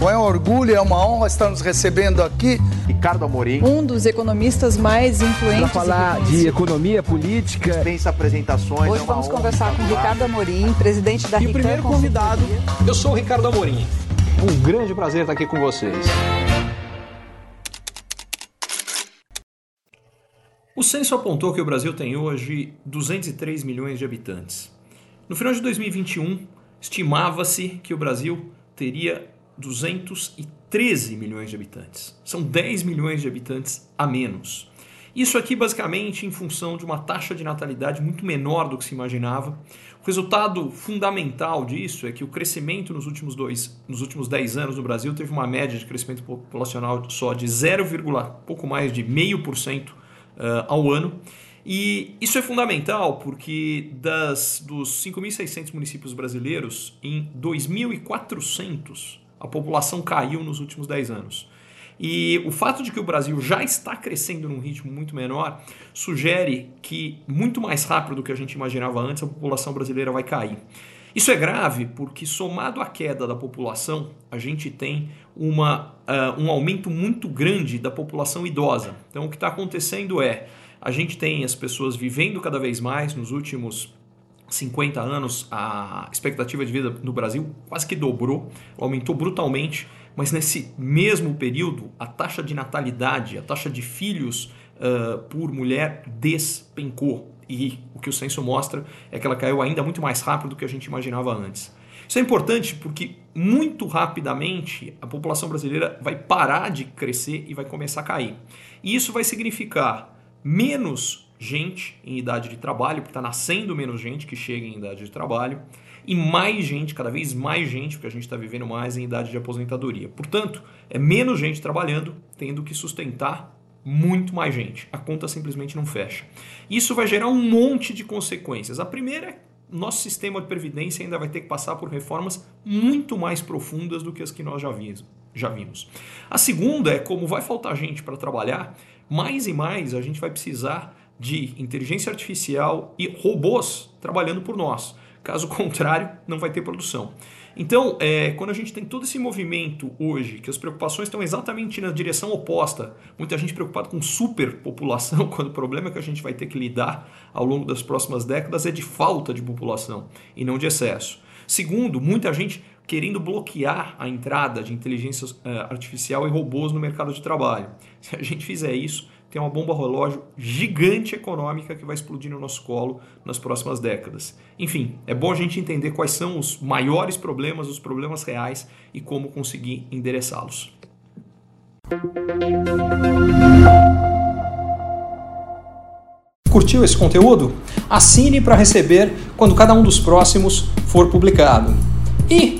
Bom, é um orgulho, é uma honra estar nos recebendo aqui. Ricardo Amorim. Um dos economistas mais influentes. Para falar de economia política. Dispensa apresentações. Hoje é vamos conversar com Ricardo Amorim, presidente da E o primeiro convidado, eu sou o Ricardo Amorim. Um grande prazer estar aqui com vocês. O censo apontou que o Brasil tem hoje 203 milhões de habitantes. No final de 2021, estimava-se que o Brasil teria 213 milhões de habitantes. São 10 milhões de habitantes a menos. Isso aqui basicamente em função de uma taxa de natalidade muito menor do que se imaginava. O resultado fundamental disso é que o crescimento nos últimos, dois, nos últimos 10 anos no Brasil teve uma média de crescimento populacional só de 0, pouco mais de 0,5% uh, ao ano. E isso é fundamental porque das, dos 5.600 municípios brasileiros, em 2.400 a população caiu nos últimos 10 anos. E o fato de que o Brasil já está crescendo num ritmo muito menor sugere que, muito mais rápido do que a gente imaginava antes, a população brasileira vai cair. Isso é grave porque, somado à queda da população, a gente tem uma, uh, um aumento muito grande da população idosa. Então, o que está acontecendo é a gente tem as pessoas vivendo cada vez mais nos últimos 50 anos, a expectativa de vida no Brasil quase que dobrou, aumentou brutalmente, mas nesse mesmo período, a taxa de natalidade, a taxa de filhos uh, por mulher despencou. E o que o censo mostra é que ela caiu ainda muito mais rápido do que a gente imaginava antes. Isso é importante porque muito rapidamente a população brasileira vai parar de crescer e vai começar a cair. E isso vai significar menos gente em idade de trabalho, porque está nascendo menos gente que chega em idade de trabalho, e mais gente, cada vez mais gente, porque a gente está vivendo mais em idade de aposentadoria. Portanto, é menos gente trabalhando, tendo que sustentar muito mais gente. A conta simplesmente não fecha. Isso vai gerar um monte de consequências. A primeira é nosso sistema de previdência ainda vai ter que passar por reformas muito mais profundas do que as que nós já vimos. Já vimos. A segunda é como vai faltar gente para trabalhar, mais e mais a gente vai precisar de inteligência artificial e robôs trabalhando por nós. Caso contrário, não vai ter produção. Então, é, quando a gente tem todo esse movimento hoje, que as preocupações estão exatamente na direção oposta, muita gente preocupada com superpopulação, quando o problema que a gente vai ter que lidar ao longo das próximas décadas é de falta de população e não de excesso. Segundo, muita gente querendo bloquear a entrada de inteligência uh, artificial e robôs no mercado de trabalho. Se a gente fizer isso, tem uma bomba relógio gigante econômica que vai explodir no nosso colo nas próximas décadas. Enfim, é bom a gente entender quais são os maiores problemas, os problemas reais e como conseguir endereçá-los. Curtiu esse conteúdo? Assine para receber quando cada um dos próximos for publicado. E